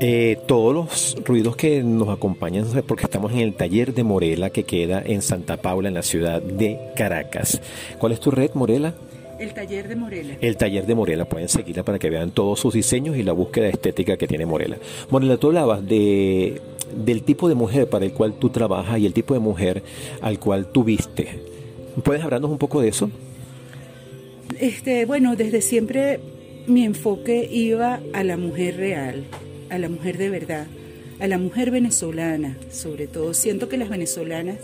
Eh, todos los ruidos que nos acompañan, porque estamos en el taller de Morela que queda en Santa Paula, en la ciudad de Caracas. ¿Cuál es tu red, Morela? El taller de Morela. El taller de Morela, pueden seguirla para que vean todos sus diseños y la búsqueda estética que tiene Morela. Morela, tú hablabas de, del tipo de mujer para el cual tú trabajas y el tipo de mujer al cual tú viste. ¿Puedes hablarnos un poco de eso? Este, bueno, desde siempre mi enfoque iba a la mujer real, a la mujer de verdad, a la mujer venezolana, sobre todo. Siento que las venezolanas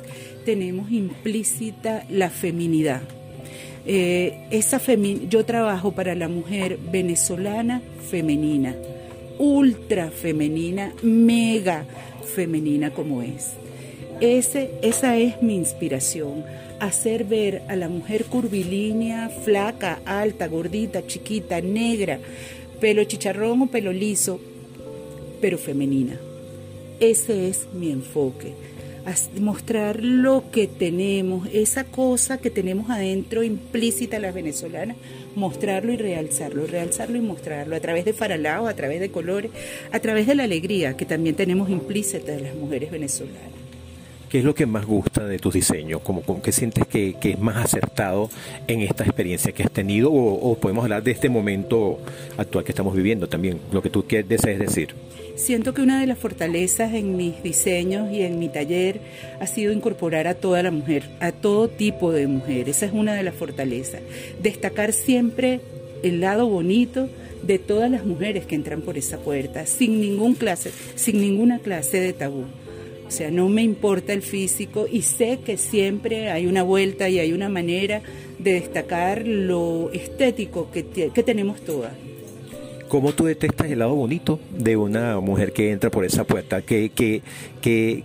tenemos implícita la feminidad. Eh, esa yo trabajo para la mujer venezolana femenina, ultra femenina, mega femenina como es. Ese, esa es mi inspiración, hacer ver a la mujer curvilínea, flaca, alta, gordita, chiquita, negra, pelo chicharrón o pelo liso, pero femenina. Ese es mi enfoque. Mostrar lo que tenemos, esa cosa que tenemos adentro implícita las venezolanas, mostrarlo y realzarlo, realzarlo y mostrarlo a través de faralao, a través de colores, a través de la alegría que también tenemos implícita de las mujeres venezolanas. ¿Qué es lo que más gusta de tus diseños? ¿Cómo, qué sientes que, es más acertado en esta experiencia que has tenido? O, o, podemos hablar de este momento actual que estamos viviendo también, lo que tú desees decir. Siento que una de las fortalezas en mis diseños y en mi taller ha sido incorporar a toda la mujer, a todo tipo de mujer. Esa es una de las fortalezas. Destacar siempre el lado bonito de todas las mujeres que entran por esa puerta, sin ningún clase, sin ninguna clase de tabú. O sea, no me importa el físico y sé que siempre hay una vuelta y hay una manera de destacar lo estético que, que tenemos todas. ¿Cómo tú detectas el lado bonito de una mujer que entra por esa puerta? ¿Qué, qué, qué,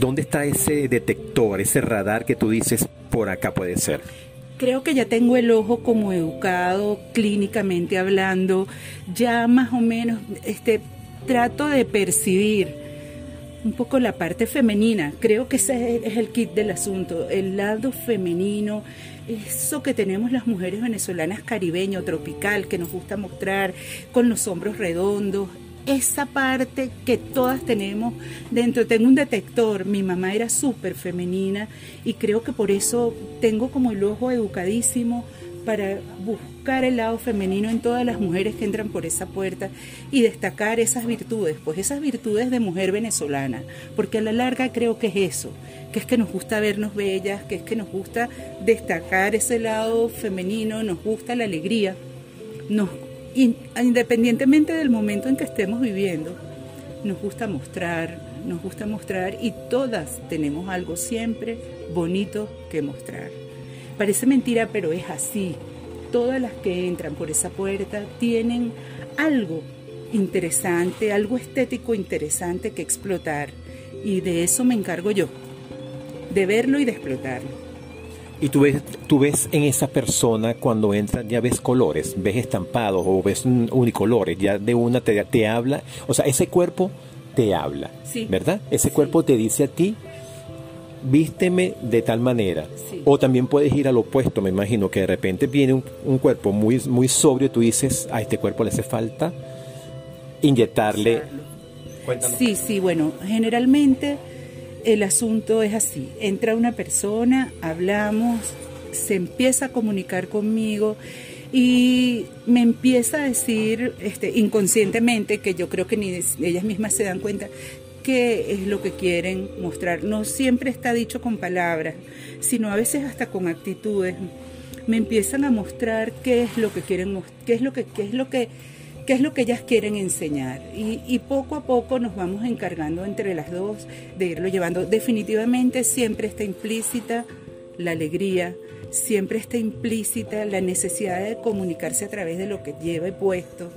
dónde está ese detector, ese radar que tú dices por acá puede ser? Creo que ya tengo el ojo como educado, clínicamente hablando, ya más o menos este, trato de percibir un poco la parte femenina. Creo que ese es el kit del asunto, el lado femenino, eso que tenemos las mujeres venezolanas caribeño, tropical, que nos gusta mostrar con los hombros redondos, esa parte que todas tenemos dentro. Tengo un detector, mi mamá era súper femenina y creo que por eso tengo como el ojo educadísimo para buscar el lado femenino en todas las mujeres que entran por esa puerta y destacar esas virtudes, pues esas virtudes de mujer venezolana, porque a la larga creo que es eso, que es que nos gusta vernos bellas, que es que nos gusta destacar ese lado femenino, nos gusta la alegría, independientemente del momento en que estemos viviendo, nos gusta mostrar, nos gusta mostrar y todas tenemos algo siempre bonito que mostrar. Parece mentira, pero es así. Todas las que entran por esa puerta tienen algo interesante, algo estético interesante que explotar. Y de eso me encargo yo, de verlo y de explotarlo. Y tú ves, tú ves en esa persona cuando entra, ya ves colores, ves estampados o ves unicolores, ya de una te, te habla, o sea, ese cuerpo te habla, ¿verdad? Ese cuerpo te dice a ti vísteme de tal manera. O también puedes ir al opuesto, me imagino, que de repente viene un, cuerpo muy, muy sobrio y tú dices, a este cuerpo le hace falta inyectarle. Sí, sí, bueno, generalmente el asunto es así. Entra una persona, hablamos, se empieza a comunicar conmigo y me empieza a decir este, inconscientemente, que yo creo que ni ellas mismas se dan cuenta, qué es lo que quieren mostrar. No siempre está dicho con palabras, sino a veces hasta con actitudes. Me empiezan a mostrar qué es lo que quieren, qué es lo que, qué es lo que, qué es lo que ellas quieren enseñar. Y, y poco a poco nos vamos encargando entre las dos de irlo llevando. Definitivamente siempre está implícita la alegría, siempre está implícita la necesidad de comunicarse a través de lo que lleva puesto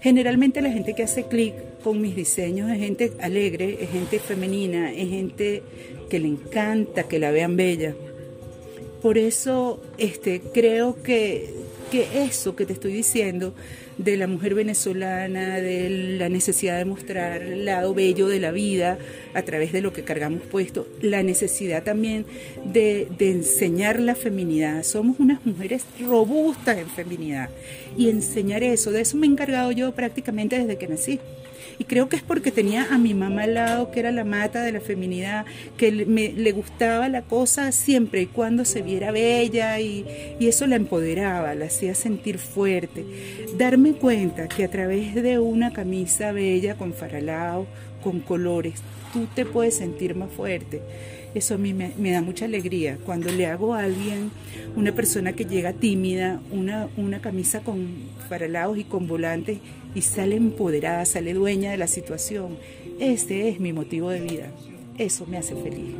Generalmente la gente que hace clic con mis diseños es gente alegre, es gente femenina, es gente que le encanta que la vean bella. Por eso este, creo que que eso que te estoy diciendo de la mujer venezolana, de la necesidad de mostrar el lado bello de la vida a través de lo que cargamos puesto, la necesidad también de, enseñar la feminidad. Somos unas mujeres robustas en feminidad y enseñar eso, de eso me he encargado yo prácticamente desde que nací. Y creo que es porque tenía a mi mamá al lado, que era la mata de la feminidad, que me, le gustaba la cosa siempre y cuando se viera bella y, y eso la empoderaba, la hacía sentir fuerte. Darme cuenta que a través de una camisa bella con faralao, con colores, tú te puedes sentir más fuerte. Eso a mí me, da mucha alegría. Cuando le hago a alguien, una persona que llega tímida, una, una camisa con faralaos y con volantes y sale empoderada, sale dueña de la situación, ese es mi motivo de vida. Eso me hace feliz.